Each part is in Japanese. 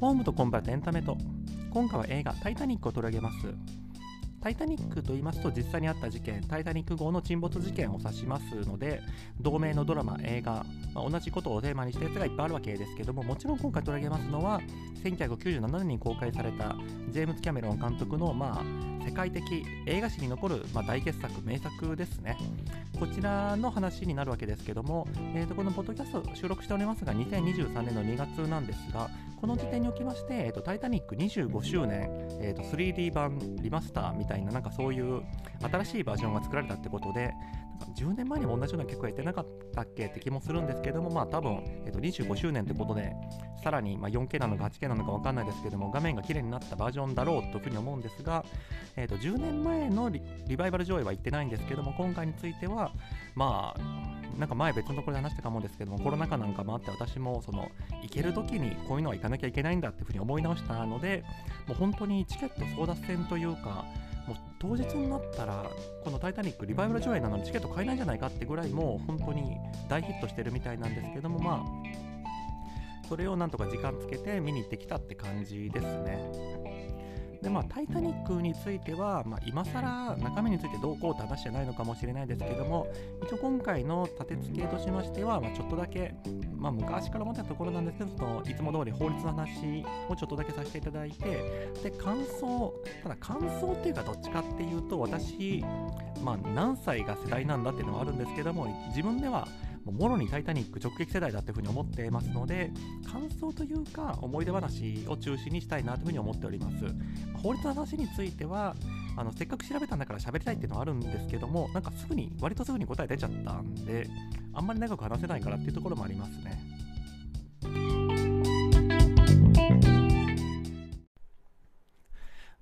ホームとコンバートエンタメと今回は映画「タイタニック」を取り上げます。タイタニックと言いますと実際にあった事件タイタニック号の沈没事件を指しますので同名のドラマ映画、まあ、同じことをテーマにしたやつがいっぱいあるわけですけどももちろん今回取り上げますのは1997年に公開されたジェームズ・キャメロン監督のまあ世界的映画史に残る、まあ、大傑作名作ですね。こちらの話になるわけですけども、えー、とこのポッドキャスト収録しておりますが2023年の2月なんですがこの時点におきまして、えーと、タイタニック25周年、えーと、3D 版リマスターみたいななんかそういう新しいバージョンが作られたってことで10年前にも同じような曲はやってなかったっけって気もするんですけどもまあ多分、えーと、25周年ってことでさらに、まあ、4K なのか 8K なのか分かんないですけども画面が綺麗になったバージョンだろうというふうに思うんですが、えー、と10年前のリバイバル上映は言ってないんですけども今回についてはまあなんか前別のところで話したかもですけどもコロナ禍なんかもあって私もその行ける時にこういうのは行かなきゃいけないんだっていうふうに思い直したのでもう本当にチケット争奪戦というかもう当日になったらこの「タイタニック」リバイバル上映なのにチケット買えないんじゃないかってぐらいもう本当に大ヒットしてるみたいなんですけどもまあそれをなんとか時間つけて見に行ってきたって感じですね。でまあ、タイタニックについては、まあ、今更中身についてどうこうって話じゃないのかもしれないですけども一応今回の立て付けとしましては、まあ、ちょっとだけ、まあ、昔から思ってたところなんですけどそのいつも通り法律の話をちょっとだけさせていただいてで感想ただ感想っていうかどっちかっていうと私、まあ、何歳が世代なんだっていうのはあるんですけども自分ではもろにタイタニック直撃世代だというふうに思ってますので、感想というか思い出話を中心にしたいなというふうに思っております。法律の話については、あのせっかく調べたんだから喋りたいっていうのはあるんですけども、なんかすぐに、割とすぐに答え出ちゃったんで、あんまり長く話せないからっていうところもありますね。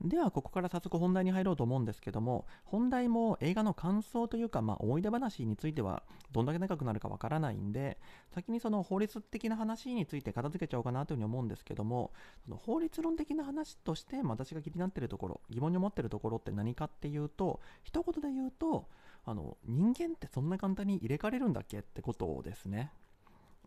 ではここから早速本題に入ろうと思うんですけども本題も映画の感想というか、まあ、思い出話についてはどんだけ長くなるかわからないんで先にその法律的な話について片付けちゃおうかなというふうに思うんですけどもその法律論的な話として私が気になっているところ疑問に思っているところって何かっていうと一言で言うとあの人間ってそんな簡単に入れ替えれるんだっけってことですね。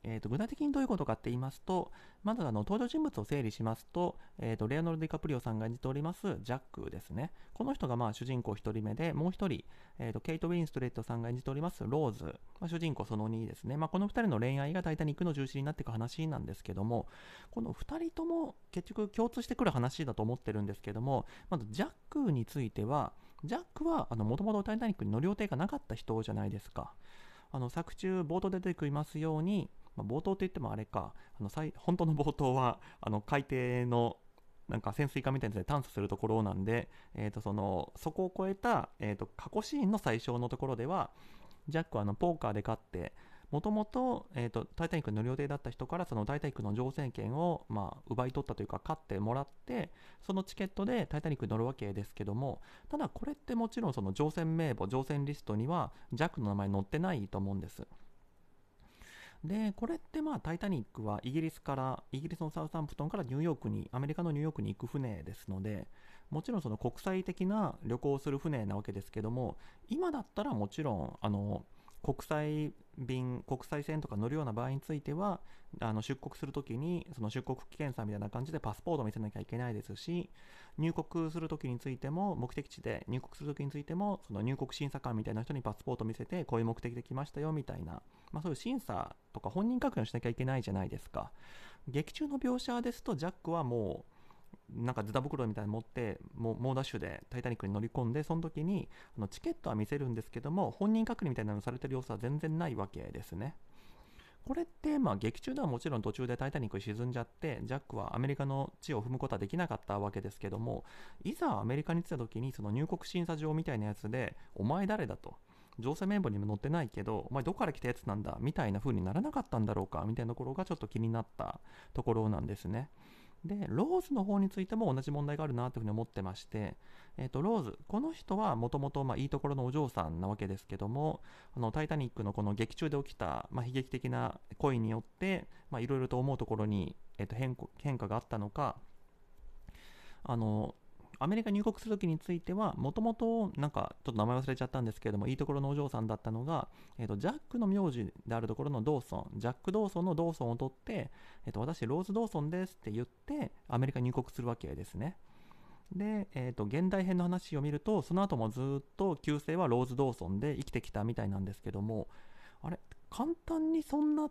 えーと、具体的にどういうことかって言いますと、まずあの登場人物を整理しますと、えーと、レアノルディカプリオさんが演じておりますジャックですね。この人がまあ主人公1人目で、もう1人、えーと、ケイト・ウィンストレットさんが演じておりますローズ、まあ、主人公その2ですね。まあ、この2人の恋愛がタイタニックの重心になっていく話なんですけども、この2人とも結局共通してくる話だと思ってるんですけども、まずジャックについては、ジャックはもともとタイタニックに乗り予定がなかった人じゃないですか。あの作中冒頭で出てきますようにまあ、冒頭といってもあれか、あの本当の冒頭はあの海底のなんか潜水艦みたいなやつで探査するところなんで、えー、とそのそこを超えた、えー、と過去シーンの最小のところでは、ジャックはあのポーカーで勝って、もともと,、えーと、タイタニックに乗る予定だった人からそのタイタニックの乗船権を、まあ、奪い取ったというか、勝ってもらって、そのチケットでタイタニックに乗るわけですけども、ただこれってもちろんその乗船名簿、乗船リストにはジャックの名前載ってないと思うんです。で、これってまあ、タイタニックはイギリスから、イギリスのサウサンプトンからニューヨークに、アメリカのニューヨークに行く船ですので、もちろんその国際的な旅行をする船なわけですけども、今だったらもちろん、あの、国際便、国際線とか乗るような場合については、あの出国するときに、その出国検査みたいな感じでパスポートを見せなきゃいけないですし、入国するときについても、目的地で入国するときについても、その入国審査官みたいな人にパスポートを見せて、こういう目的で来ましたよみたいな、まあ、そういう審査とか本人確認をしなきゃいけないじゃないですか。劇中の描写ですと、ジャックはもう、なんかズタ袋みたいに持ってもう猛ダッシュで「タイタニック」に乗り込んでその時にあのチケットは見せるんですけども本人確認みたいなのされてる様子は全然ないわけですね。これってまあ劇中ではもちろん途中で「タイタニック」沈んじゃってジャックはアメリカの地を踏むことはできなかったわけですけどもいざアメリカに来た時にその入国審査場みたいなやつで「お前誰だ?」と。乗船名簿にも載ってないけど、お前どこから来たやつなんだみたいな風にならなかったんだろうかみたいなところがちょっと気になったところなんですね。で、ローズの方についても同じ問題があるなというふうに思ってまして、えー、とローズ、この人はもともといいところのお嬢さんなわけですけども、あのタイタニックのこの劇中で起きた、まあ、悲劇的な恋によって、いろいろと思うところに、えー、と変変化があったのか、あのアメリカ入国するときについては、もともと、なんか、ちょっと名前忘れちゃったんですけれども、いいところのお嬢さんだったのが、えーと、ジャックの名字であるところのドーソン、ジャック・ドーソンのドーソンを取って、えーと、私、ローズ・ドーソンですって言って、アメリカ入国するわけですね。で、えーと、現代編の話を見ると、その後もずっと旧姓はローズ・ドーソンで生きてきたみたいなんですけども、あれ、簡単にそんな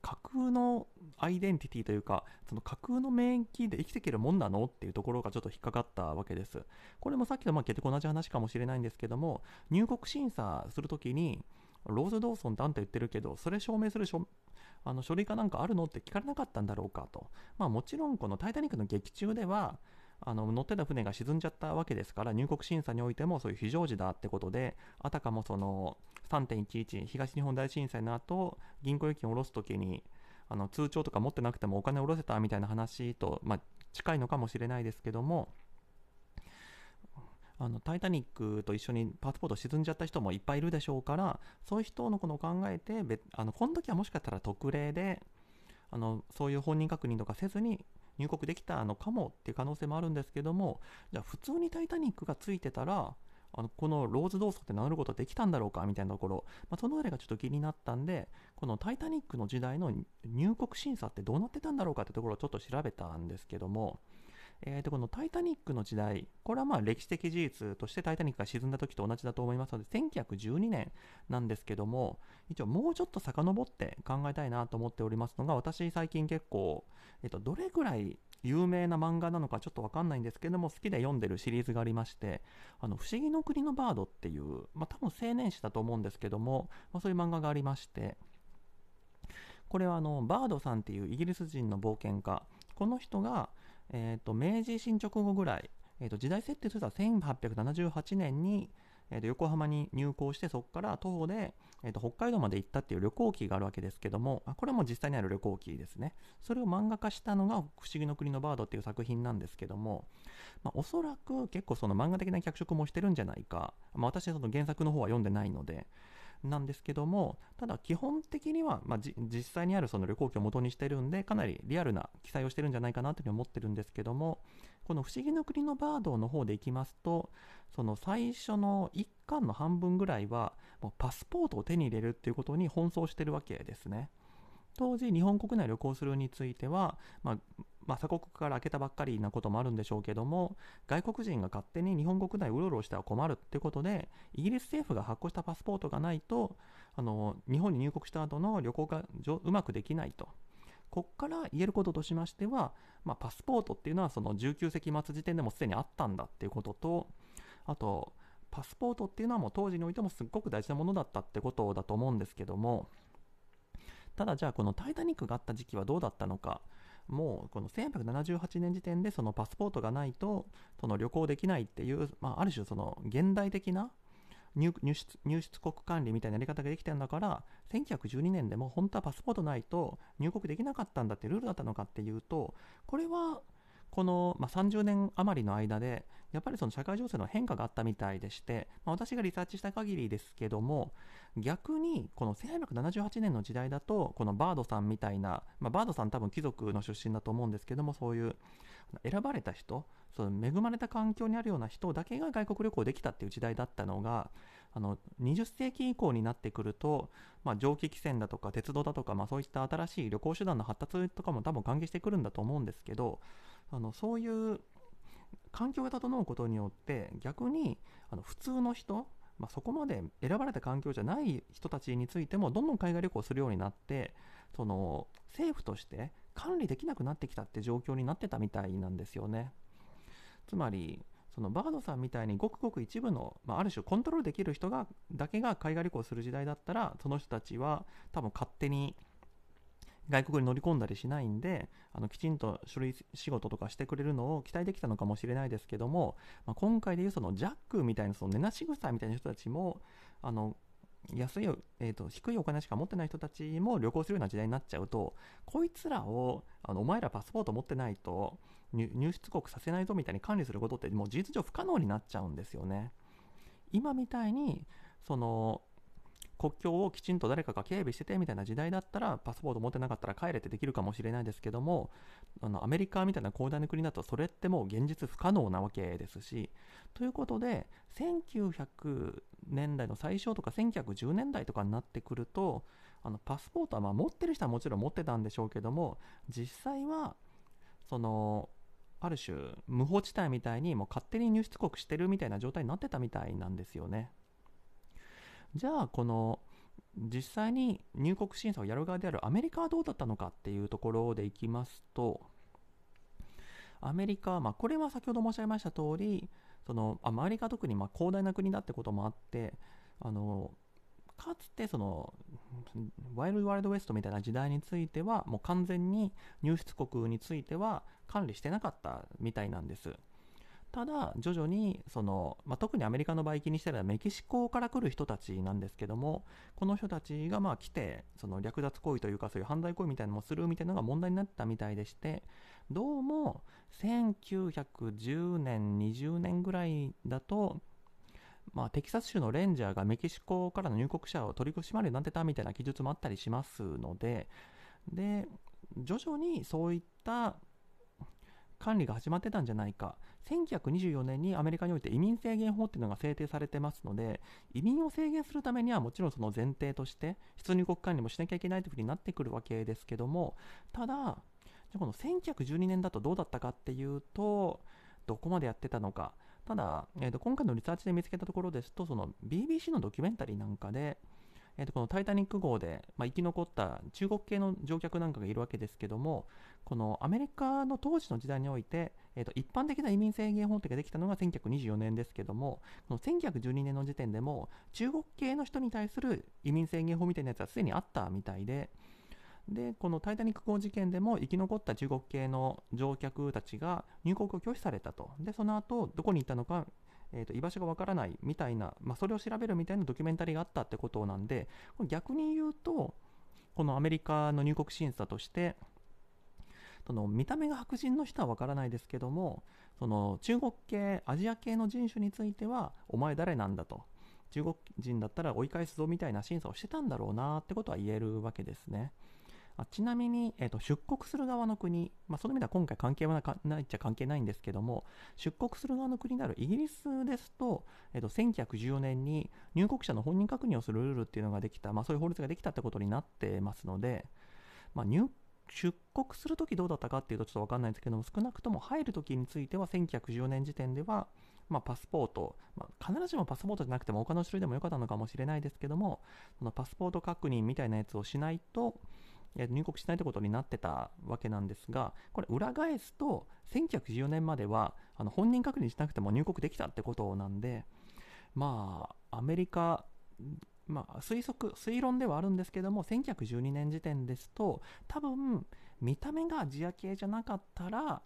架空のアイデンティティというか、その架空の免疫で生きていけるもんなのっていうところがちょっと引っかかったわけです。これもさっきとまあ結局同じ話かもしれないんですけども、入国審査するときに、ローズ・ドーソンってあんた言ってるけど、それ証明するあの書類かなんかあるのって聞かれなかったんだろうかと。まあもちろんこのタイタニックの劇中では、あの乗ってた船が沈んじゃったわけですから入国審査においてもそういう非常時だってことであたかもその3.11東日本大震災の後銀行預金を下ろす時にあの通帳とか持ってなくてもお金を下ろせたみたいな話と、まあ、近いのかもしれないですけどもあのタイタニックと一緒にパスポート沈んじゃった人もいっぱいいるでしょうからそういう人のことを考えてあのこの時はもしかしたら特例であのそういう本人確認とかせずに入国できたのかもっていう可能性もあるんですけどもじゃあ普通にタイタニックがついてたらあのこのローズ動作って名乗ることできたんだろうかみたいなところ、まあ、その辺りがちょっと気になったんでこのタイタニックの時代の入国審査ってどうなってたんだろうかってところをちょっと調べたんですけどもえー、とこのタイタニックの時代、これはまあ歴史的事実としてタイタニックが沈んだ時と同じだと思いますので、1912年なんですけども、一応もうちょっと遡って考えたいなと思っておりますのが、私最近結構、えっ、と、どれぐらい有名な漫画なのかちょっとわかんないんですけども、好きで読んでるシリーズがありまして、あの、不思議の国のバードっていう、まあ、多分青年誌だと思うんですけども、まあ、そういう漫画がありまして、これはあの、バードさんっていうイギリス人の冒険家、この人が、え、ー、と、明治新直後ぐらい、え、ー、と、時代設定としては1878年に、えー、と横浜に入港してそこから徒歩で、えー、と北海道まで行ったっていう旅行記があるわけですけどもこれも実際にある旅行記ですね。それを漫画化したのが「不思議の国のバード」っていう作品なんですけども、まあ、おそらく結構その漫画的な脚色もしてるんじゃないか、まあ、私はその原作の方は読んでないのでなんですけどもただ基本的には、まあ、実際にあるその旅行記を元にしてるんでかなりリアルな記載をしてるんじゃないかなというふうに思ってるんですけどもこの「不思議の国のバード」の方でいきますとその最初の1巻の半分ぐらいはもうパスポートを手に入れるっていうことに奔走してるわけですね。当時日本国内旅行するについては、まあ、まあ、鎖国から開けたばっかりなこともあるんでしょうけども外国人が勝手に日本国内うろうろしては困るってことでイギリス政府が発行したパスポートがないとあの日本に入国した後の旅行がうまくできないと。ここから言えることとしましては、まあ、パスポートっていうのはその19世紀末時点でもすでにあったんだっていうこととあとパスポートっていうのはもう当時においてもすっごく大事なものだったってことだと思うんですけどもただじゃあこの「タイタニック」があった時期はどうだったのかもうこの1878年時点でそのパスポートがないとその旅行できないっていう、まあ、ある種その現代的な入出入出国管理みたいなやり方ができてるんだから1912年でも本当はパスポートないと入国できなかったんだってルールだったのかっていうとこれはこの、まあ、30年余りの間でやっぱりその社会情勢の変化があったみたいでして、まあ、私がリサーチした限りですけども逆にこの1878年の時代だとこのバードさんみたいな、まあ、バードさん多分貴族の出身だと思うんですけどもそういう選ばれた人その恵まれた環境にあるような人だけが外国旅行できたっていう時代だったのがあの20世紀以降になってくると、まあ、蒸気汽船だとか鉄道だとか、まあ、そういった新しい旅行手段の発達とかも多分関係してくるんだと思うんですけどあのそういう環境が整うことによって逆にあの普通の人、まあ、そこまで選ばれた環境じゃない人たちについてもどんどん海外旅行するようになってその政府として管理できなくなってきたって状況になってたみたいなんですよね。つまりそのバードさんみたいにごくごく一部の、まあ、ある種コントロールできる人がだけが海外旅行する時代だったらその人たちは多分勝手に外国に乗り込んだりしないんであのきちんと書類仕事とかしてくれるのを期待できたのかもしれないですけども、まあ、今回でいうそのジャックみたいなその根なし草みたいな人たちもあの安い、えーと、低いお金しか持ってない人たちも旅行するような時代になっちゃうとこいつらをあのお前らパスポート持ってないと入出国させないぞみたいに管理することってもう事実上不可能になっちゃうんですよね。今みたいにその国境をきちんと誰かが警備しててみたいな時代だったらパスポート持ってなかったら帰れってできるかもしれないですけどもあのアメリカみたいな広大な国だとそれってもう現実不可能なわけですしということで1900年代の最初とか1910年代とかになってくるとあのパスポートはま持ってる人はもちろん持ってたんでしょうけども実際はそのある種無法地帯みたいにもう勝手に入出国してるみたいな状態になってたみたいなんですよね。じゃあこの実際に入国審査をやる側であるアメリカはどうだったのかっていうところでいきますとアメリカ、まあ、これは先ほど申し上げました通りそのアメリカ特にまあ広大な国だってこともあってあのかつてそのワイルドワイルドウエストみたいな時代についてはもう完全に入出国については管理してなかったみたいなんです。ただ、徐々にその、まあ、特にアメリカの場合気にしたらメキシコから来る人たちなんですけども、この人たちがまあ来て、その略奪行為というか、そういう犯罪行為みたいなのもするみたいなのが問題になったみたいでして、どうも1910年、20年ぐらいだと、まあ、テキサス州のレンジャーがメキシコからの入国者を取り締まるようになってたみたいな記述もあったりしますので、で、徐々にそういった管理が始まってたんじゃないか。1924年にアメリカにおいて移民制限法っていうのが制定されてますので、移民を制限するためにはもちろんその前提として、出入国管理もしなきゃいけないというふうになってくるわけですけども、ただ、この1912年だとどうだったかっていうと、どこまでやってたのか。ただ、えー、と今回のリサーチで見つけたところですと、その BBC のドキュメンタリーなんかで、えー、とこのタイタニック号で、まあ、生き残った中国系の乗客なんかがいるわけですけども、このアメリカの当時の時代において、えー、と一般的な移民制限法ってができたのが1924年ですけども、この1912年の時点でも中国系の人に対する移民制限法みたいなやつはすでにあったみたいで、で、このタイタニック号事件でも生き残った中国系の乗客たちが入国を拒否されたと。で、その後、どこに行ったのかえーと、居場所がわからないみたいな、まあ、それを調べるみたいなドキュメンタリーがあったってことなんで、逆に言うと、このアメリカの入国審査として、その見た目が白人の人はわからないですけども、その中国系、アジア系の人種については、お前誰なんだと。中国人だったら追い返すぞみたいな審査をしてたんだろうなってことは言えるわけですね。あちなみに、えーと、出国する側の国、まあ、その意味では今回関係はないっちゃ関係ないんですけども、出国する側の国であるイギリスですと、えーと、1914年に入国者の本人確認をするルールっていうのができた、まあ、そういう法律ができたってことになってますので、まあ、入出国するときどうだったかっていうとちょっとわかんないんですけども、少なくとも入るときについては1914年時点では、まあ、パスポート、まあ、必ずしもパスポートじゃなくても他の種類でもよかったのかもしれないですけども、そのパスポート確認みたいなやつをしないと、入国しないということになってたわけなんですが、これ裏返すと、1914年まではあの本人確認しなくても入国できたってことなんで、まあ、アメリカ、まあ、推測、推論ではあるんですけども、1912年時点ですと、多分、見た目がアジア系じゃなかったら、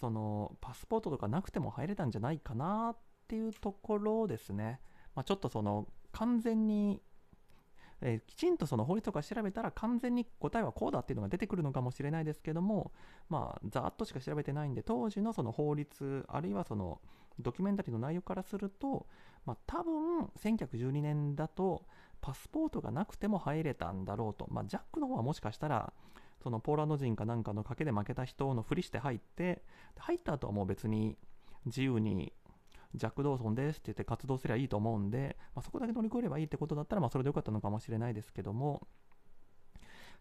その、パスポートとかなくても入れたんじゃないかなっていうところですね。まあ、ちょっとその、完全にえー、きちんとその法律とか調べたら完全に答えはこうだっていうのが出てくるのかもしれないですけども、まあ、ざっとしか調べてないんで、当時のその法律、あるいはそのドキュメンタリーの内容からすると、まあ、多分1912年だとパスポートがなくても入れたんだろうと、まあ、ジャックの方はもしかしたら、そのポーランド人かなんかの賭けで負けた人のふりして入って、入った後はもう別に自由にジャック・ドーソンですって言って活動すればいいと思うんで、まあ、そこだけ乗り越えればいいってことだったら、まあ、それでよかったのかもしれないですけども、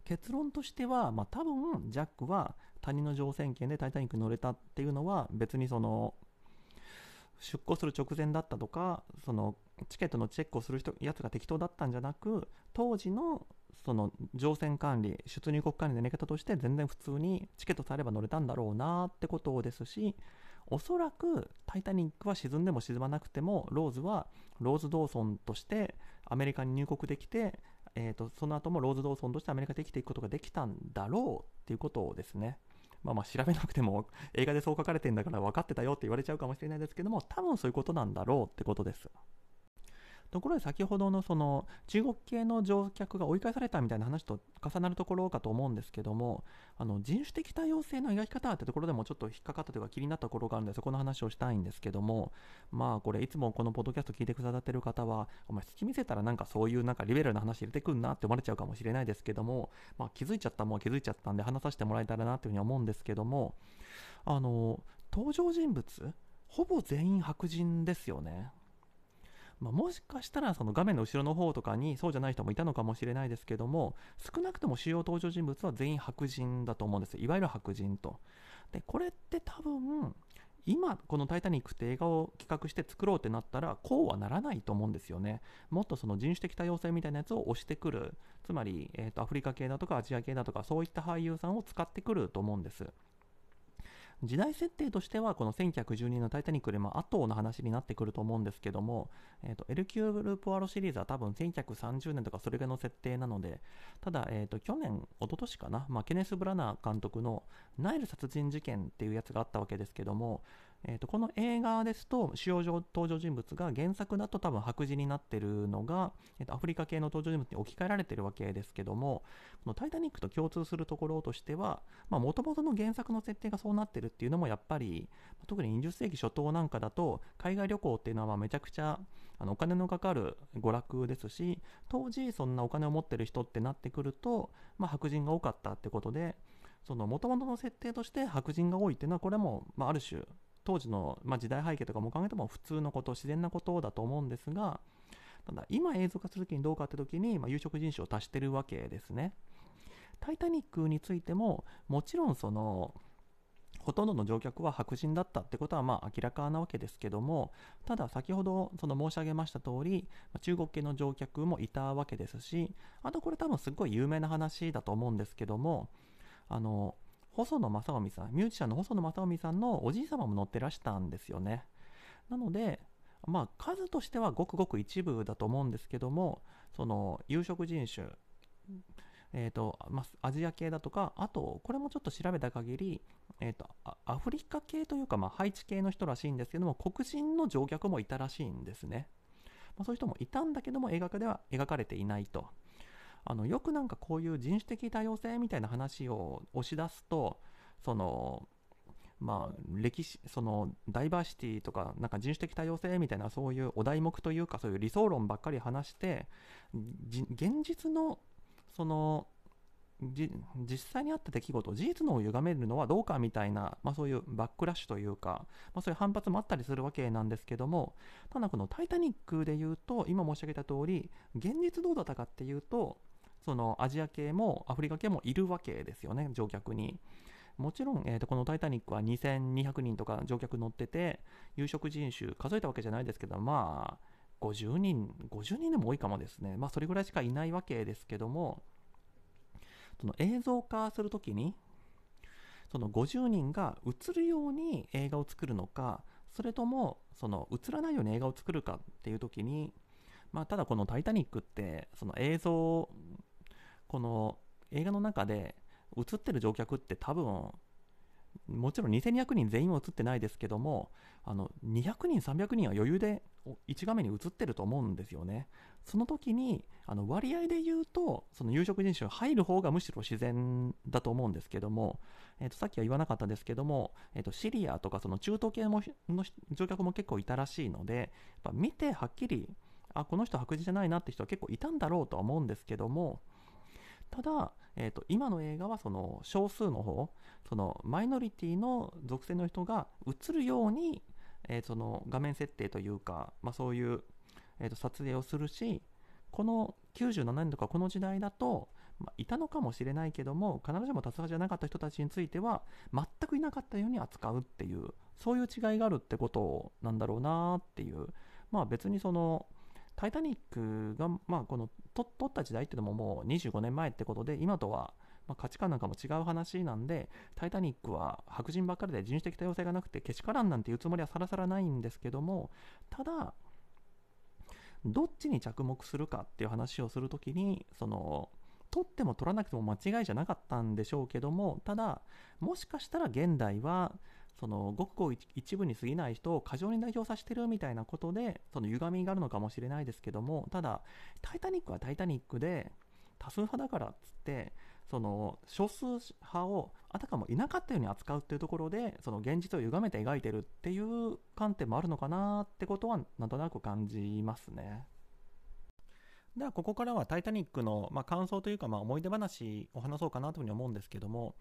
結論としては、まあ、多分ジャックは他人の乗船権でタイタニックに乗れたっていうのは別にその出航する直前だったとかそのチケットのチェックをする人やつが適当だったんじゃなく当時のその乗船管理出入国管理のやり方として全然普通にチケットさえれば乗れたんだろうなってことですしおそらくタイタニックは沈んでも沈まなくてもローズはローズ・ドーソンとしてアメリカに入国できて、えーと、その後もローズ・ドーソンとしてアメリカで生きていくことができたんだろうっていうことをですね。まあまあ調べなくても映画でそう書かれてんだから分かってたよって言われちゃうかもしれないですけども多分そういうことなんだろうってことです。ところで先ほどのその中国系の乗客が追い返されたみたいな話と重なるところかと思うんですけどもあの人種的多様性の描き方ってところでもちょっと引っかかったというか気になったところがあるのでそこの話をしたいんですけどもまあこれいつもこのポッドキャスト聞いてくださってる方はお前好き見せたらなんかそういうなんかリベラルな話入れてくんなって思われちゃうかもしれないですけども、まあ、気づいちゃったもん気づいちゃったんで話させてもらえたらなというふうに思うんですけどもあの登場人物ほぼ全員白人ですよね。まあ、もしかしたらその画面の後ろの方とかにそうじゃない人もいたのかもしれないですけども少なくとも主要登場人物は全員白人だと思うんですいわゆる白人と。でこれって多分今この「タイタニック」って映画を企画して作ろうってなったらこうはならないと思うんですよね。もっとその人種的多様性みたいなやつを押してくる。つまり、えー、とアフリカ系だとかアジア系だとかそういった俳優さんを使ってくると思うんです。時代設定としてはこの1912年の「タイタニック」よりも後の話になってくると思うんですけども、えーと、エルキュール・ポアロシリーズは多分1930年とかそれぐらいの設定なのでただ、えーと、去年一昨年かな、まあ、ケネス・ブラナー監督の「ナイル殺人事件」っていうやつがあったわけですけどもえーと、この映画ですと主要登場人物が原作だと多分白人になってるのが、えーと、アフリカ系の登場人物に置き換えられてるわけですけどもこの「タイタニック」と共通するところとしてはもともとの原作の設定がそうなってるっていうのもやっぱり特に20世紀初頭なんかだと海外旅行っていうのはめちゃくちゃあのお金のかかる娯楽ですし当時そんなお金を持ってる人ってなってくると、まあ、白人が多かったってことでその元々の設定として白人が多いっていうのはこれも、ある種当時の、まあ、時代背景とかも考えても普通のこと自然なことだと思うんですがただ今映像化するときにどうかって時に、まあ、有色人種を足してるわけですね。タイタニックについてももちろんそのほとんどの乗客は白人だったってことはまあ明らかなわけですけどもただ先ほどその申し上げました通り中国系の乗客もいたわけですしあとこれ多分すごい有名な話だと思うんですけどもあの細野正臣さんミュージシャンの細野正臣さんのおじい様も乗ってらしたんですよねなのでまあ数としてはごくごく一部だと思うんですけどもその有色人種えーとまあ、アジア系だとか、あと、これもちょっと調べた限り、えーと、アフリカ系というか、まあ、ハイチ系の人らしいんですけども、黒人の乗客もいたらしいんですね。まあ、そういう人もいたんだけども、映画化では描かれていないと。あのよくなんかこういう人種的多様性みたいな話を押し出すとそのまあ歴史そのダイバーシティとかなんか人種的多様性みたいなそういうお題目というかそういう理想論ばっかり話して現実のその実際にあった出来事事実のを歪めるのはどうかみたいな、まあ、そういうバックラッシュというか、まあ、そういう反発もあったりするわけなんですけどもただこの「タイタニック」で言うと今申し上げた通り現実どうだったかっていうとそのアジア系もアフリカ系もいるわけですよね、乗客に。もちろん、えーと、この「タイタニック」は2200人とか乗客乗ってて有色人種数えたわけじゃないですけどまあ50人50人でも多いかもですねまあそれぐらいしかいないわけですけどもその映像化するときにその50人が映るように映画を作るのかそれともその映らないように映画を作るかっていうときにまあただこの「タイタニック」ってその映像この映画の中で映ってる乗客って多分もちろん2200人全員は映ってないですけどもあの200人300人は余裕で1画面に映ってると思うんですよね。その時にあの割合で言うとその有色人種入る方がむしろ自然だと思うんですけども、えー、とさっきは言わなかったですけども、えー、とシリアとかその中東系もの乗客も結構いたらしいのでやっぱ見てはっきりあこの人白人じゃないなって人は結構いたんだろうとは思うんですけどもただ、えーと、今の映画はその少数の方そのマイノリティの属性の人が映るように、えー、その画面設定というか、まあ、そういう、えーと、撮影をするしこの97年とかこの時代だと、まあ、いたのかもしれないけども必ずしも多数じゃなかった人たちについては全くいなかったように扱うっていうそういう違いがあるってことなんだろうなっていうまあ別にそのタイタニックが、まあ、この撮った時代っていうのももう25年前ってことで、今とは、まあ、価値観なんかも違う話なんで、タイタニックは白人ばっかりで人種的多様性がなくて、けしからんなんていうつもりはさらさらないんですけども、ただ、どっちに着目するかっていう話をするときに、その、取っても取らなくても間違いじゃなかったんでしょうけども、ただ、もしかしたら現代は、そのごくごく一部に過ぎない人を過剰に代表させてるみたいなことでその歪みがあるのかもしれないですけどもただ「タイタニック」は「タイタニック」で多数派だからっつってその少数派をあたかもいなかったように扱うっていうところでその現実を歪めて描いてるっていう観点もあるのかなってことはなんとなく感じますね。ではここからは「タイタニックの」まあ、感想というかまあ思い出話を話そうかなというふうに思うんですけども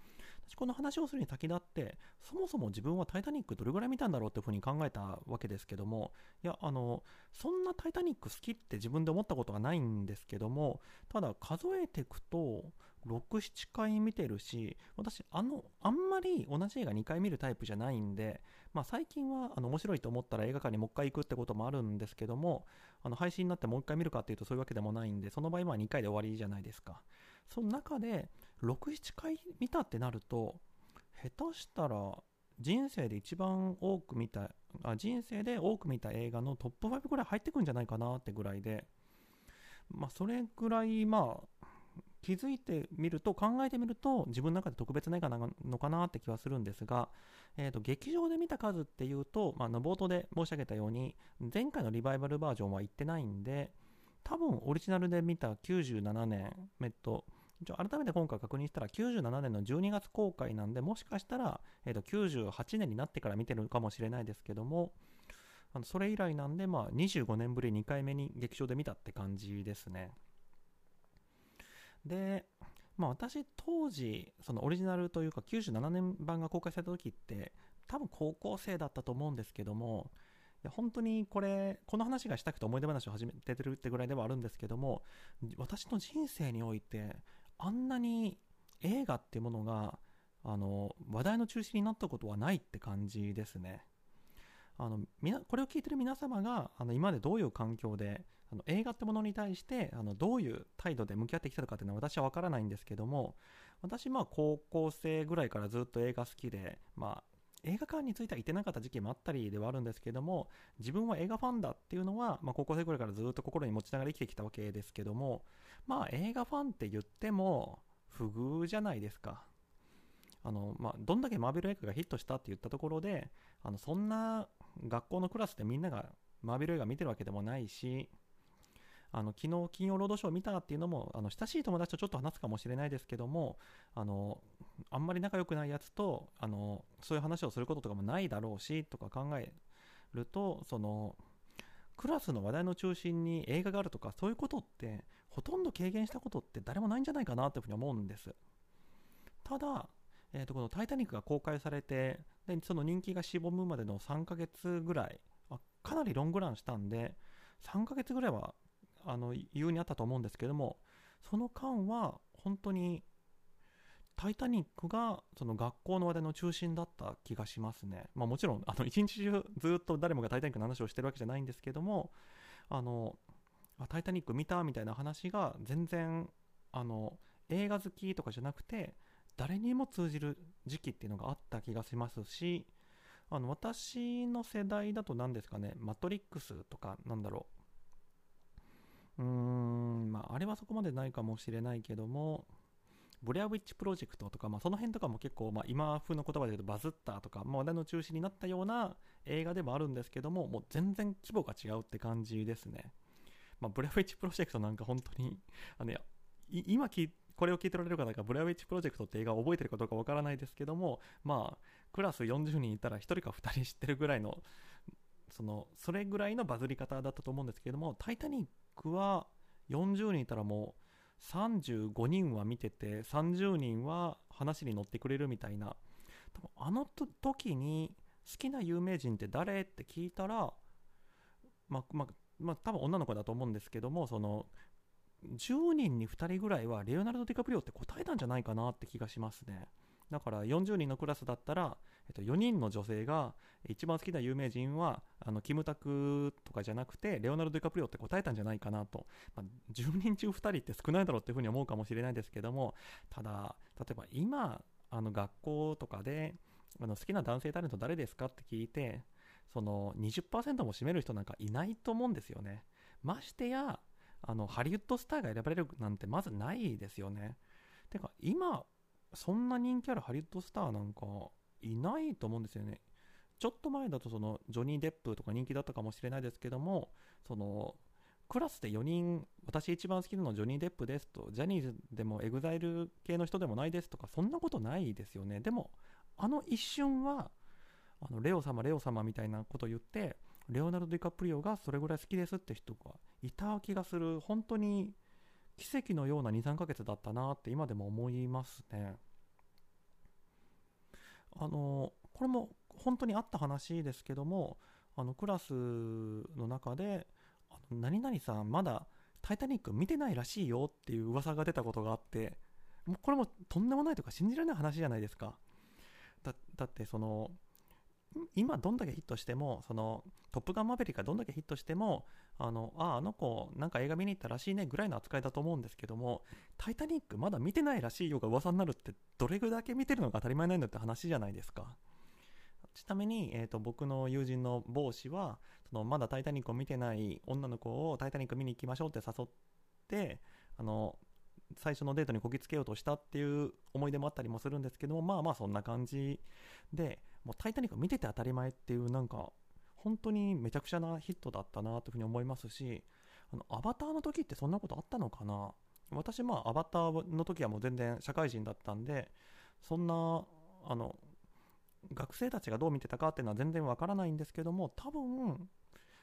私この話をするに先立ってそもそも自分は「タイタニック」どれぐらい見たんだろうっていうふうに考えたわけですけどもいやあのそんな「タイタニック」好きって自分で思ったことがないんですけどもただ数えていくと67回見てるし私あのあんまり同じ映画2回見るタイプじゃないんで、まあ、最近はあの面白いと思ったら映画館にもう一回行くってこともあるんですけどもあの配信になってもう一回見るかっていうとそういうわけでもないんでその場合は2回で終わりじゃないですかその中で67回見たってなると下手したら人生で一番多く見たあ人生で多く見た映画のトップ5ぐらい入ってくんじゃないかなってぐらいでまあそれぐらいまあ気づいてみると考えてみると自分の中で特別な映画なのかなって気はするんですが、えー、と劇場で見た数っていうと、まあ、の冒頭で申し上げたように前回のリバイバルバージョンは行ってないんで多分オリジナルで見た97年えっと改めて今回確認したら97年の12月公開なんでもしかしたら、えー、と98年になってから見てるかもしれないですけどもあのそれ以来なんで、まあ、25年ぶり2回目に劇場で見たって感じですね。で、まあ、私当時そのオリジナルというか97年版が公開された時って多分高校生だったと思うんですけどもいや本当にこれこの話がしたくて思い出話を始めてるってぐらいではあるんですけども私の人生においてあんなに映画っていうものがあの話題の中心になったことはないって感じですね。あのみなこれを聞いてる皆様があの今までどういう環境であの映画ってものに対してあのどういう態度で向き合ってきたのかっていうのは私は分からないんですけども私まあ高校生ぐらいからずっと映画好きで、まあ、映画館については行ってなかった時期もあったりではあるんですけども自分は映画ファンだっていうのは、まあ、高校生ぐらいからずっと心に持ちながら生きてきたわけですけどもまあ映画ファンって言っても不遇じゃないですか。あの、まあ、どんだけマーベル映画がヒットしたって言ったところであのそんな学校のクラスでみんながマーベル映画見てるわけでもないしあの昨日金曜ロードショー見たっていうのもあの親しい友達とちょっと話すかもしれないですけどもあのあんまり仲良くないやつとあのそういう話をすることとかもないだろうしとか考えるとそのクラスの話題の中心に映画があるとかそういうことってほとんど軽減したことって誰もないんじゃないかなというふうに思うんです。ただ、えー、とこの「タイタニック」が公開されてでその人気がしぼむまでの3ヶ月ぐらいかなりロングランしたんで3ヶ月ぐらいはあの言うにあったと思うんですけどもその間は本当に「タイタニック」がその学校の話題の中心だった気がしますね。まあ、もちろんあの一日中ずっと誰もが「タイタニック」の話をしてるわけじゃないんですけどもあの「タイタニック」見たみたいな話が全然あの映画好きとかじゃなくて誰にも通じる時期っていうのがあった気がしますしあの私の世代だと何ですかね「マトリックス」とかなんだろううーん、まあ、あれはそこまでないかもしれないけども、ブレアウィッチプロジェクトとか、まあ、その辺とかも結構、まあ、今風の言葉で言うとバズったとか、まあ、話題の中心になったような映画でもあるんですけども、もう全然規模が違うって感じですね。まあ、ブレアウィッチプロジェクトなんか本当に、あの今きこれを聞いておられる方がブレアウィッチプロジェクトって映画を覚えてるかどうかわからないですけども、まあ、クラス40人いたら1人か2人知ってるぐらいの、その、それぐらいのバズり方だったと思うんですけども、タイタニッ僕は40人いたらもう35人は見てて30人は話に乗ってくれるみたいな。多分あの時に好きな有名人って誰って聞いたらまあまあまあ多分女の子だと思うんですけどもその10人に2人ぐらいはレオナルド・ディカプリオって答えたんじゃないかなって気がしますね。だから40人のクラスだったら、えっと、4人の女性が一番好きな有名人はあのキムタクとかじゃなくてレオナルド・ディカプリオって答えたんじゃないかなと、まあ、10人中2人って少ないだろうっていうふうに思うかもしれないですけどもただ例えば今あの学校とかであの好きな男性タレント誰ですかって聞いてその20%も占める人なんかいないと思うんですよね。ましてやあのハリウッドスターが選ばれるなんてまずないですよねてか今そんな人気あるハリウッドスターなんかいないと思うんですよね。ちょっと前だとそのジョニー・デップとか人気だったかもしれないですけどもそのクラスで4人私一番好きなのはジョニー・デップですとジャニーズでもエグザイル系の人でもないですとかそんなことないですよねでもあの一瞬はあのレオ様レオ様みたいなことを言ってレオナルド・ディカプリオがそれぐらい好きですって人がいた気がする本当に奇跡のような23ヶ月だったなって今でも思いますね。あのこれも本当にあった話ですけどもあのクラスの中で「何々さんまだタイタニック見てないらしいよ」っていう噂が出たことがあってもうこれもとんでもないとか信じられない話じゃないですか。だだってその今どんだけヒットしてもそのトップガンマーヴェリックがどんだけヒットしてもあのああの子なんか映画見に行ったらしいねぐらいの扱いだと思うんですけどもタイタニックまだ見てないらしいよが噂になるってどれぐらい見てるのが当たり前なんだって話じゃないですか。ちなみに、えーと、僕の友人の帽子はそのまだタイタニックを見てない女の子をタイタニック見に行きましょうって誘ってあの最初のデートにこぎつけようとしたっていう思い出もあったりもするんですけどもまあまあそんな感じでもうタイタニック見てて当たり前っていうなんか本当にめちゃくちゃなヒットだったなというふうに思いますしあのアバターの時ってそんなことあったのかな？私まあアバターの時はもう全然社会人だったんでそんなあの学生たちがどう見てたかっていうのは全然わからないんですけども多分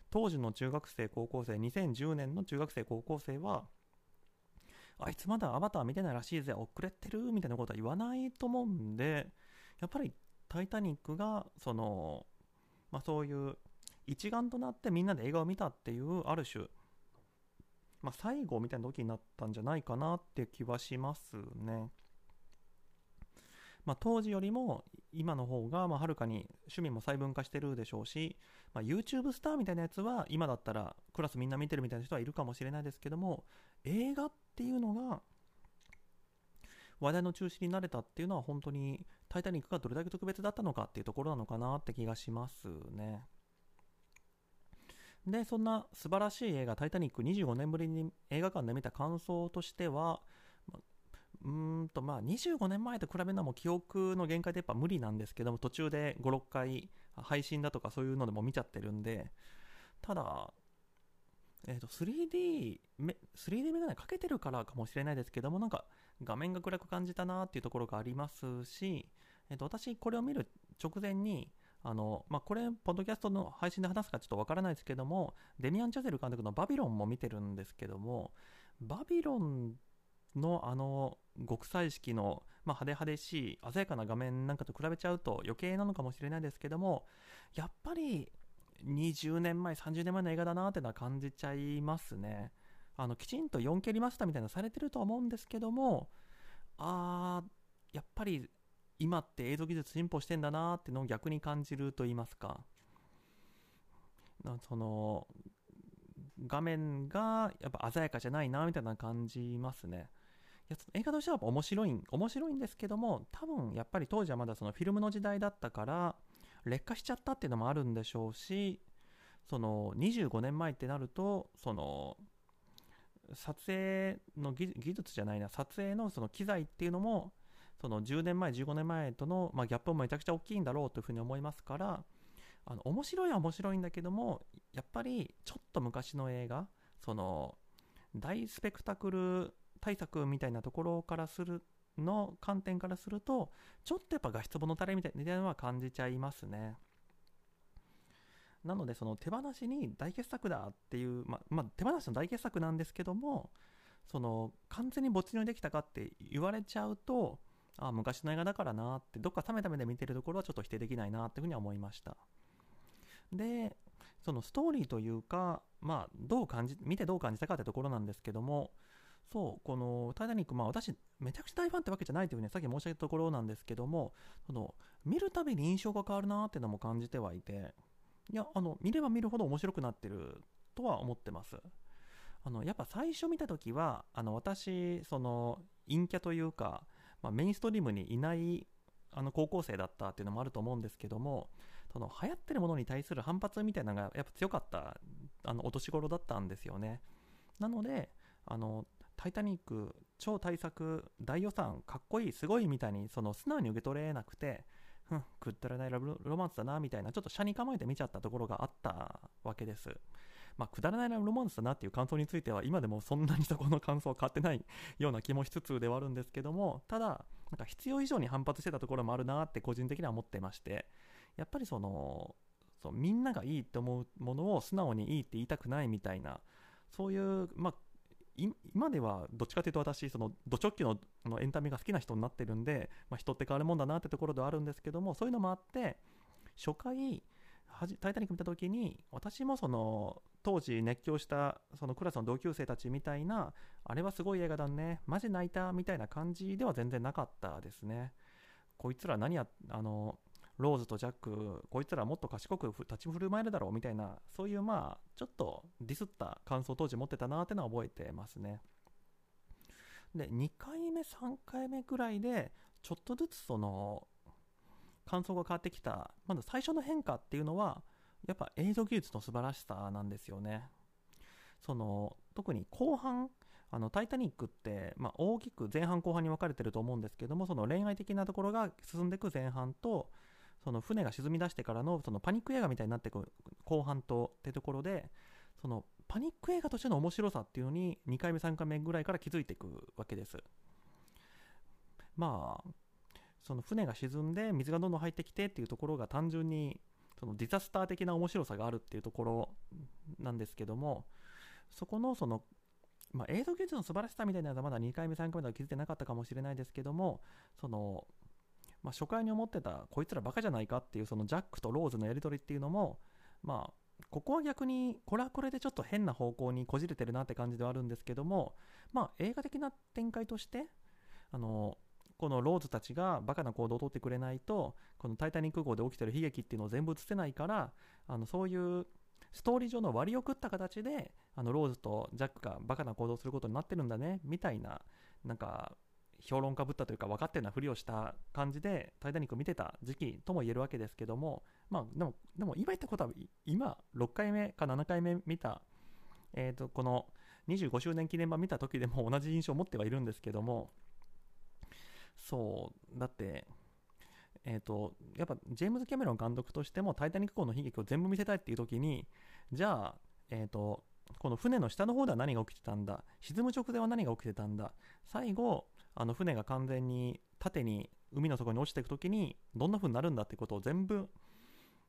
当時の中学生高校生2010年の中学生高校生はあいつまだアバター見てないらしいぜ遅れてるみたいなことは言わないと思うんでやっぱり「タイタニック」がその、まあ、そういう一丸となってみんなで映画を見たっていうある種、まあ、最後みたいな時になったんじゃないかなって気はしますね。まあ、当時よりも今の方がまあはるかに趣味も細分化してるでしょうし、まあ、YouTube スターみたいなやつは今だったらクラスみんな見てるみたいな人はいるかもしれないですけども映画っていうのが話題の中心になれたっていうのは本当に「タイタニック」がどれだけ特別だったのかっていうところなのかなって気がしますね。でそんな素晴らしい映画「タイタニック」25年ぶりに映画館で見た感想としてはうーんとまあ25年前と比べるのはもう記憶の限界でやっぱ無理なんですけども途中で56回配信だとかそういうのでも見ちゃってるんでただえー、と 3D, 3D メガネかけてるからかもしれないですけどもなんか画面が暗く感じたなっていうところがありますし、えー、と私これを見る直前にあの、まあ、これポッドキャストの配信で話すかちょっとわからないですけどもデミアン・チャゼル監督のバビロンも見てるんですけどもバビロンのあの極彩色の、まあ、派手派手しい鮮やかな画面なんかと比べちゃうと余計なのかもしれないですけどもやっぱり20年前30年前の映画だなっていうのは感じちゃいますね。あのきちんと 4K リマスターみたいなのされてるとは思うんですけどもあーやっぱり今って映像技術進歩してんだなってのを逆に感じると言いますか。その画面がやっぱ鮮やかじゃないなみたいな感じますね。や映画としては面白い面白いんですけども多分やっぱり当時はまだそのフィルムの時代だったから劣化しちゃったっていうのもあるんでしょうしその25年前ってなるとその撮影の技術じゃないな撮影のその機材っていうのもその10年前15年前との、まあ、ギャップもめちゃくちゃ大きいんだろうというふうに思いますからあの面白いは面白いんだけどもやっぱりちょっと昔の映画その大スペクタクル対策みたいなところからするの観点からするとちょっとやっぱ画質物足りみたいなのは感じちゃいますね。なのでその手放しに大傑作だっていう、ままあ、手放しの大傑作なんですけどもその完全に没入できたかって言われちゃうとあ昔の映画だからなってどっか冷めた目で見てるところはちょっと否定できないなっていうふうには思いましたでそのストーリーというかまあどう感じ見てどう感じたかってところなんですけどもそう、このタイタニック、まあ私、めちゃくちゃ大ファンってわけじゃないというふうにさっき申し上げたところなんですけども、その見るたびに印象が変わるなっていうのも感じてはいて、いや、あの、見れば見るほど面白くなってるとは思ってます。あの、やっぱ最初見た時は、あの、私、その、陰キャというか、まあ、メインストリームにいないあの高校生だったっていうのもあると思うんですけどもその流行ってるものに対する反発みたいなのがやっぱ強かったあのお年頃だったんですよねなのであのタイタニック超大作大予算かっこいいすごいみたいにその素直に受け取れなくてふん、くったらないラブロマンスだな、みたいな、ちょっと車に構えて見ちゃったところがあったわけです。まあ、くだらないラブロマンスだなっていう感想については、今でもそんなにそこの感想は変わってないような気もしつつではあるんですけども、ただ、なんか必要以上に反発してたところもあるなって個人的には思ってまして、やっぱりその、そうみんながいいって思うものを素直にいいって言いたくないみたいな、そういう、まあ、今ではどっちかというと私そのド直球ののエンタメが好きな人になってるんで、まあ、人って変わるもんだなってところではあるんですけどもそういうのもあって初回「タイタニック」見た時に私もその当時熱狂したそのクラスの同級生たちみたいなあれはすごい映画だねマジ泣いたみたいな感じでは全然なかったですねこいつら何やあのローズとジャック、こいつらもっと賢く立ち振る舞えるだろうみたいな、そういうまあ、ちょっとディスった感想当時持ってたなってのは覚えてますね。で、2回目、3回目ぐらいで、ちょっとずつその、感想が変わってきた、まず最初の変化っていうのは、やっぱ映像技術の素晴らしさなんですよね。その、特に後半、あの、タイタニックって、まあ、大きく前半後半に分かれてると思うんですけども、その恋愛的なところが進んでいく前半と、その船が沈み出してからのそのパニック映画みたいになっていく後半とってところでそのパニック映画としての面白さっていうのに2回目3回目ぐらいから気づいていくわけですまあその船が沈んで水がどんどん入ってきてっていうところが単純にそのディザスター的な面白さがあるっていうところなんですけどもそこのそのまあ、映像技術の素晴らしさみたいなのはまだ2回目3回目では気づいてなかったかもしれないですけどもそのまあ、初回に思ってたこいつらバカじゃないかっていうそのジャックとローズのやり取りっていうのもまあここは逆にこれはこれでちょっと変な方向にこじれてるなって感じではあるんですけどもまあ映画的な展開としてあのこのローズたちがバカな行動をとってくれないとこの「タイタニック号」で起きてる悲劇っていうのを全部映せないからあのそういうストーリー上の割り送った形であのローズとジャックがバカな行動することになってるんだねみたいななんか評論家ぶったというか分かってるなふりをした感じでタイタニックを見てた時期とも言えるわけですけどもまあでもでも今言ったことは今6回目か7回目見たえ、ー、とこの25周年記念版見た時でも同じ印象を持ってはいるんですけどもそうだってえっ、ー、とやっぱジェームズ・キャメロン監督としてもタイタニック号の悲劇を全部見せたいっていう時にじゃあえっ、ー、とこの船の下の方では何が起きてたんだ？沈む直前は何が起きてたんだ？最後あの船が完全に縦に海の底に落ちていく時にどんな風になるんだってことを全部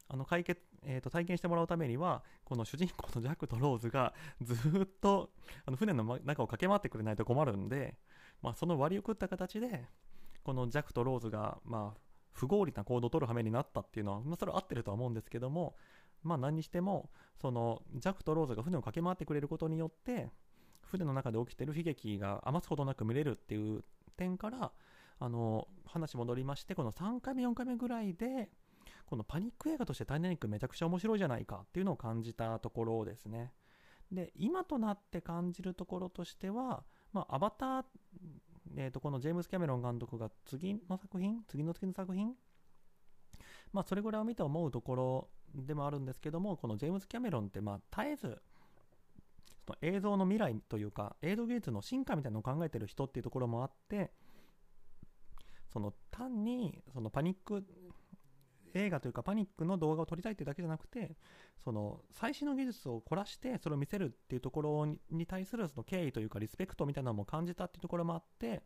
あの解決、えー、と体験してもらうためにはこの主人公のジャックとローズがずっとあの船の中を駆け回ってくれないと困るんで、まあ、その割り送った形でこのジャックとローズが、まあ、不合理な行動を取る羽目になったっていうのは、まあ、それは合ってるとは思うんですけども、まあ、何にしてもそのジャックとローズが船を駆け回ってくれることによって船の中で起きてる悲劇が余すことなく見れるっていう点からあの話戻りましてこの3回目4回目ぐらいでこのパニック映画としてタイタニックめちゃくちゃ面白いじゃないかっていうのを感じたところですね。で今となって感じるところとしては、まあ、アバター、えー、とこのジェームズ・キャメロン監督が次の作品次の次の作品まあそれぐらいを見て思うところでもあるんですけどもこのジェームズ・キャメロンってまあ絶えずその映像の未来というか映像技術の進化みたいなのを考えてる人っていうところもあってその単にそのパニック映画というかパニックの動画を撮りたいっていうだけじゃなくてその最新の技術を凝らしてそれを見せるっていうところに対するその敬意というかリスペクトみたいなのも感じたっていうところもあって、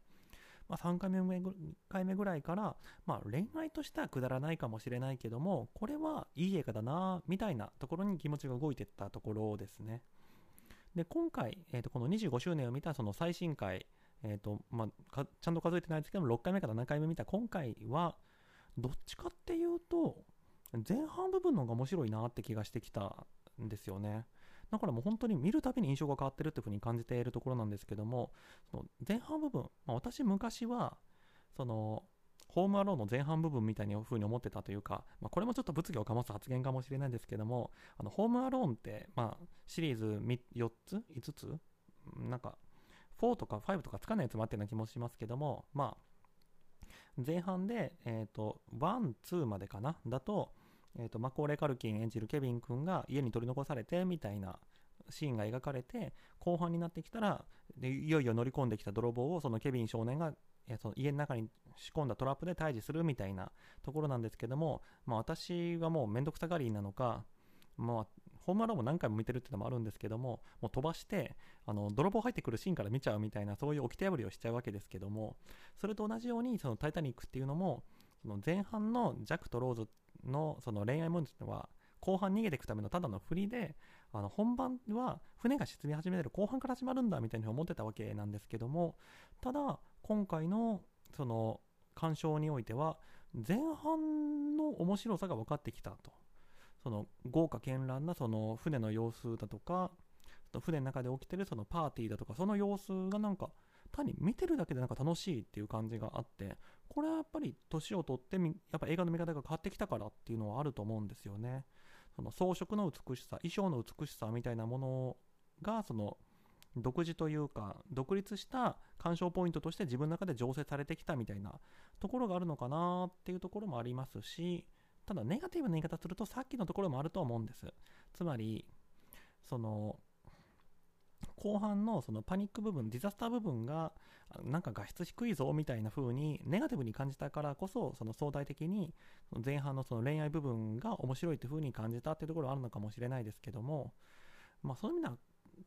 まあ、3回目2回目ぐらいから、まあ、恋愛としてはくだらないかもしれないけどもこれはいい映画だなみたいなところに気持ちが動いていったところですね。で今回、えー、とこの25周年を見たその最新回、えーとまあ、ちゃんと数えてないですけども6回目から7回目見た今回はどっちかっていうと前半部分の方が面白いなって気がしてきたんですよねだからもう本当に見るたびに印象が変わってるっていう風に感じているところなんですけどもその前半部分、まあ、私昔はそのホームアローンの前半部分みたいな風に思ってたというか、まあ、これもちょっと物議を醸す発言かもしれないんですけども、あのホームアローンって、まあ、シリーズ4つ ?5 つなんか、4とか5とかつかないやつもあってるような気もしますけども、まあ、前半で、えっ、ー、と、1、2までかな？だと、えっ、ー、と、マコーレ・カルキン演じるケビン君が家に取り残されてみたいなシーンが描かれて後半になってきたらでいよいよ乗り込んできた泥棒をそのケビン少年がその家の中に仕込んだトラップで退治するみたいなところなんですけども、まあ、私はもうめんどくさがりなのか、まあ、ホームアローも何回も見てるっていうのもあるんですけどももう飛ばしてあの泥棒入ってくるシーンから見ちゃうみたいなそういう掟破りをしちゃうわけですけどもそれと同じようにその「タイタニック」っていうのもその前半のジャックとローズのその恋愛問題は後半逃げていくためのただの振りであの本番は船が沈み始める後半から始まるんだみたいに思ってたわけなんですけどもただ今回のその鑑賞においては前半の面白さが分かってきたと。その豪華絢爛なその船の様子だとか船の中で起きてるそのパーティーだとかその様子がなんか単に見てるだけでなんか楽しいっていう感じがあってこれはやっぱり年を取ってやっぱ映画の見方が変わってきたからっていうのはあると思うんですよね。その装飾の美しさ衣装の美しさみたいなものがその独自というか独立した鑑賞ポイントとして自分の中で醸成されてきたみたいなところがあるのかなっていうところもありますしただネガティブな言い方するとさっきのところもあると思うんです。つまりその後半のそのパニック部分ディザスター部分がなんか画質低いぞみたいな風にネガティブに感じたからこそその相対的に前半のその恋愛部分が面白いって風に感じたっていうところはあるのかもしれないですけどもまあそういう意味では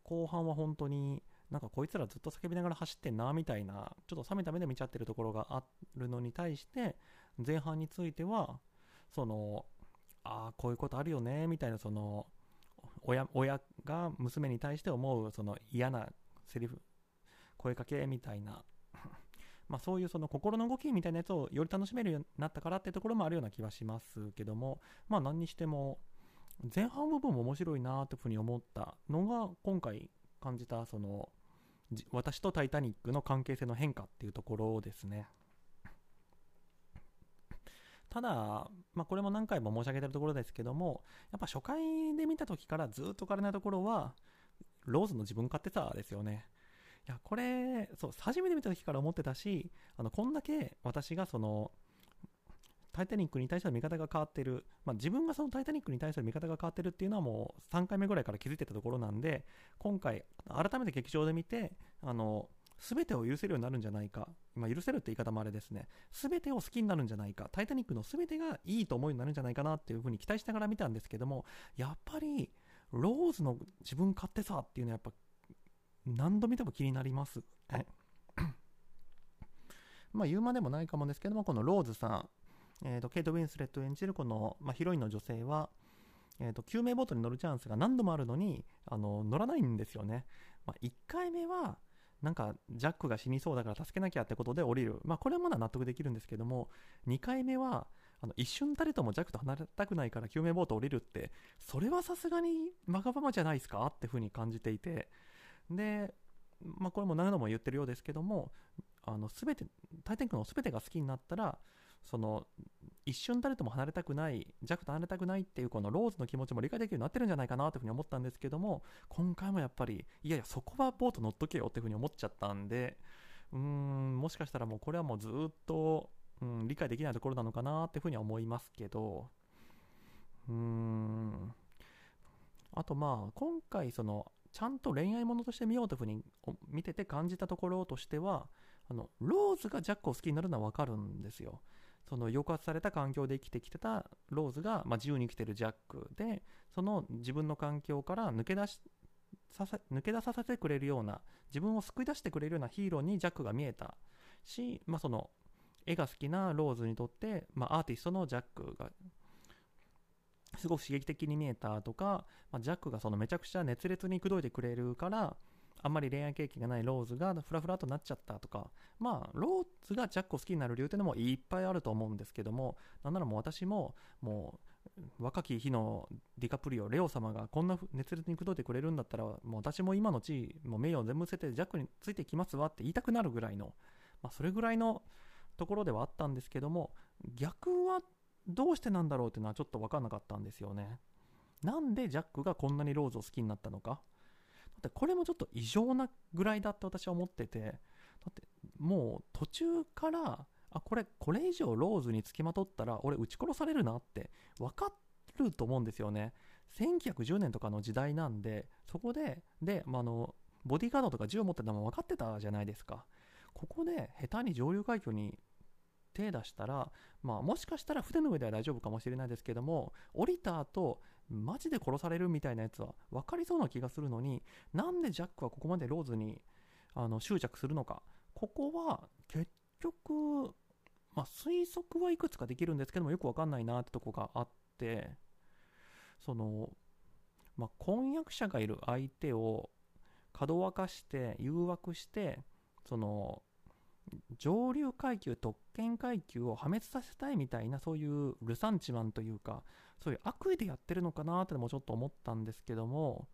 後半は本当になんかこいつらずっと叫びながら走ってんなみたいなちょっと冷めた目で見ちゃってるところがあるのに対して前半についてはそのああこういうことあるよねみたいなその親親が娘に対して思うその嫌なセリフ声かけみたいな。まあそういうその心の動きみたいなやつをより楽しめるようになったからってところもあるような気はしますけども。まあ何にしても前半部分も面白いなというふうに思ったのが今回感じたその私と「タイタニック」の関係性の変化っていうところですね。ただ、まあ、これも何回も申し上げてるところですけどもやっぱ初回で見た時からずっと変わらないところはローズの自分勝手さですよね。いやこれそう初めて見た時から思ってたしあのこんだけ私がそのタイタニックに対しての見方が変わってる、まあ、自分がそのタイタニックに対する見方が変わってるっていうのはもう3回目ぐらいから気づいてたところなんで今回改めて劇場で見てあの全てを許せるようになるんじゃないか、ま、許せるって言い方もあれですね。全てを好きになるんじゃないか。タイタニックの全てがいいと思うようになるんじゃないかなっていうふうに期待しながら見たんですけどもやっぱりローズの自分勝手さっていうのはやっぱ何度見ても気になります。まあ言うまでもないかもですけどもこのローズさん。えーと、ケイト・ウィンスレット演じるこの、まあ、ヒロインの女性は、えーと、救命ボートに乗るチャンスが何度もあるのにあの乗らないんですよね、まあ、1回目はなんかジャックが死にそうだから助けなきゃってことで降りる、まあ、これはまだ納得できるんですけども2回目はあの一瞬たりともジャックと離れたくないから救命ボート降りるってそれはさすがにマガバマじゃないですかっていうふうに感じていて。で、まあ、これも何度も言ってるようですけどもあの全てタイタニックの全てが好きになったらその一瞬誰とも離れたくない弱と離れたくないっていうこのローズの気持ちも理解できるようになってるんじゃないかなというふうに思ったんですけども今回もやっぱりいやいやそこはボート乗っとけよっていうふうに思っちゃったんでうーんもしかしたらもうこれはもうずっと、うん、理解できないところなのかなっていうふうには思いますけどうーん。あとまあ今回そのちゃんと恋愛ものとして見ようというふうに見てて感じたところとしてはあのローズがジャックを好きになるのは分かるんですよ。その抑圧された環境で生きてきてたローズが、まあ、自由に生きてるジャックでその自分の環境から抜け出しさせ抜け出させてくれるような自分を救い出してくれるようなヒーローにジャックが見えたし、まあ、その絵が好きなローズにとって、まあ、アーティストのジャックがすごく刺激的に見えたとか、まあ、ジャックがそのめちゃくちゃ熱烈に口説いてくれるからあんまり恋愛経験がないローズがフラフラとなっちゃったとか、まあ、ローズがジャックを好きになる理由っていうのもいっぱいあると思うんですけども、なんならもう私も、もう、若き日のディカプリオ、レオ様がこんな熱烈に口説いてくれるんだったら、もう私も今の地位、もう名誉を全部捨ててジャックについてきますわって言いたくなるぐらいの、まあ、それぐらいのところではあったんですけども、逆はどうしてなんだろうっていうのはちょっと分かんなかったんですよね。なんでジャックがこんなにローズを好きになったのか。ってこれもちょっと異常なぐらいだって私は思っててだってもう途中からあこれこれ以上ローズにつきまとったら俺撃ち殺されるなって分かると思うんですよね。1910年とかの時代なんで、そこで、で、まあ、の、ボディーガードとか銃を持ってたのも分かってたじゃないですか。ここで下手に上流海峡に手出したら、まあ、もしかしたら船の上では大丈夫かもしれないですけども降りた後マジで殺されるみたいなやつは分かりそうな気がするのになんでジャックはここまでローズにあの執着するのか。ここは結局、まあ、推測はいくつかできるんですけどもよく分かんないなってとこがあってその、まあ、婚約者がいる相手をかどわかして誘惑してその上流階級特権階級を破滅させたいみたいなそういうルサンチマンというかそういう悪意でやってるのかなってのもちょっと思ったんですけども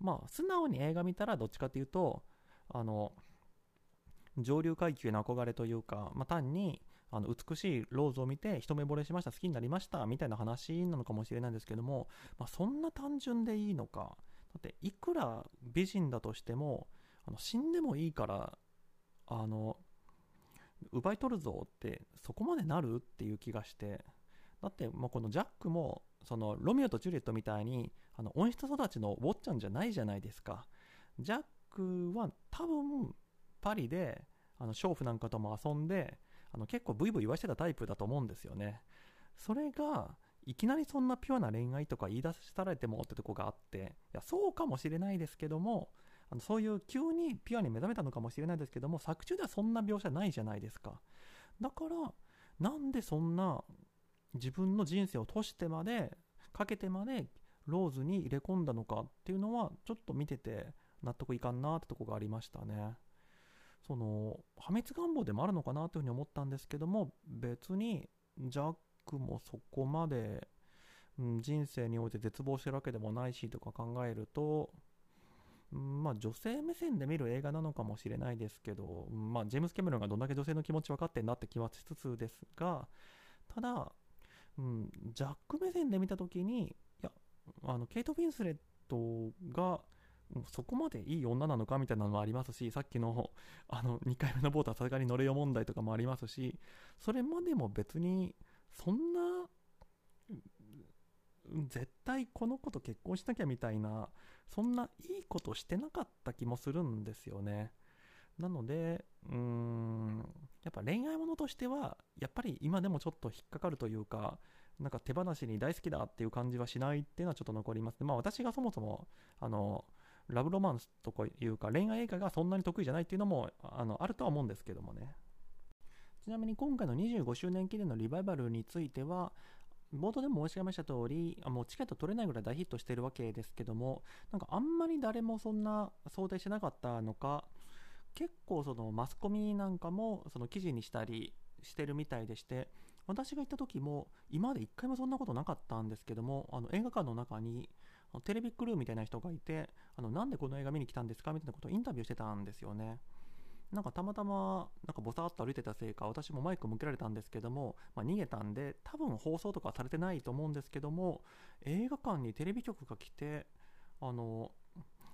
まあ素直に映画見たらどっちかっていうとあの上流階級への憧れというか、まあ、単にあの美しいローズを見て一目惚れしました好きになりましたみたいな話なのかもしれないんですけども、まあ、そんな単純でいいのか。だっていくら美人だとしてもあの死んでもいいからあの奪い取るぞってそこまでなるっていう気がして。だってまあこのジャックもそのロミオとジュリエットみたいにあの温室育ちのウォッチャンじゃないじゃないですか。ジャックは多分パリであの娼婦なんかとも遊んであの結構ブイブイ言わしてたタイプだと思うんですよね。それがいきなりそんなピュアな恋愛とか言い出されてもってとこがあっていやそうかもしれないですけどもあのそういう急にピュアに目覚めたのかもしれないですけども作中ではそんな描写ないじゃないですか。だからなんでそんな自分の人生を閉してまでかけてまでローズに入れ込んだのかっていうのはちょっと見てて納得いかんなってとこがありましたね。その破滅願望でもあるのかなというふうに思ったんですけども別にジャックもそこまで、うん、人生において絶望してるわけでもないしとか考えるとまあ、女性目線で見る映画なのかもしれないですけど、まあ、ジェームス・キャメロンがどんだけ女性の気持ち分かってんなって気はしつつですが、ただ、うん、ジャック目線で見たときに、いや、あの、ケイト・ウィンスレットが、そこまでいい女なのかみたいなのもありますし、さっきのあの2回目のボートはさすがに乗れよ問題とかもありますし、それまでも別にそんな絶対この子と結婚しなきゃみたいなそんないいことしてなかった気もするんですよね。なのでうーんやっぱ恋愛ものとしてはやっぱり今でもちょっと引っかかるというかなんか手放しに大好きだっていう感じはしないっていうのはちょっと残ります。まあ私がそもそもあのラブロマンスとかいうか恋愛映画がそんなに得意じゃないっていうのもあのあるとは思うんですけどもね。ちなみに今回の25周年記念のリバイバルについては冒頭でも申し上げました通り、もうチケット取れないぐらい大ヒットしてるわけですけども、なんかあんまり誰もそんな想定してなかったのか、結構そのマスコミなんかもその記事にしたりしてるみたいでして、私が行った時も今まで一回もそんなことなかったんですけども、あの映画館の中にテレビクルーみたいな人がいて、あのなんでこの映画見に来たんですかみたいなことをインタビューしてたんですよね。なんかたまたまなんかぼさっと歩いてたせいか私もマイク向けられたんですけども、まあ、逃げたんで多分放送とかされてないと思うんですけども映画館にテレビ局が来てあの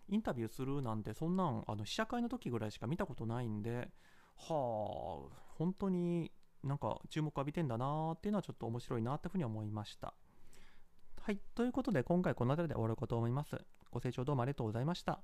インタビューするなんてそんなんあの試写会の時ぐらいしか見たことないんではあ本当になんか注目浴びてんだなーっていうのはちょっと面白いなっていうふうに思いました。はいということで今回この辺りで終わろうかと思います。ご清聴どうもありがとうございました。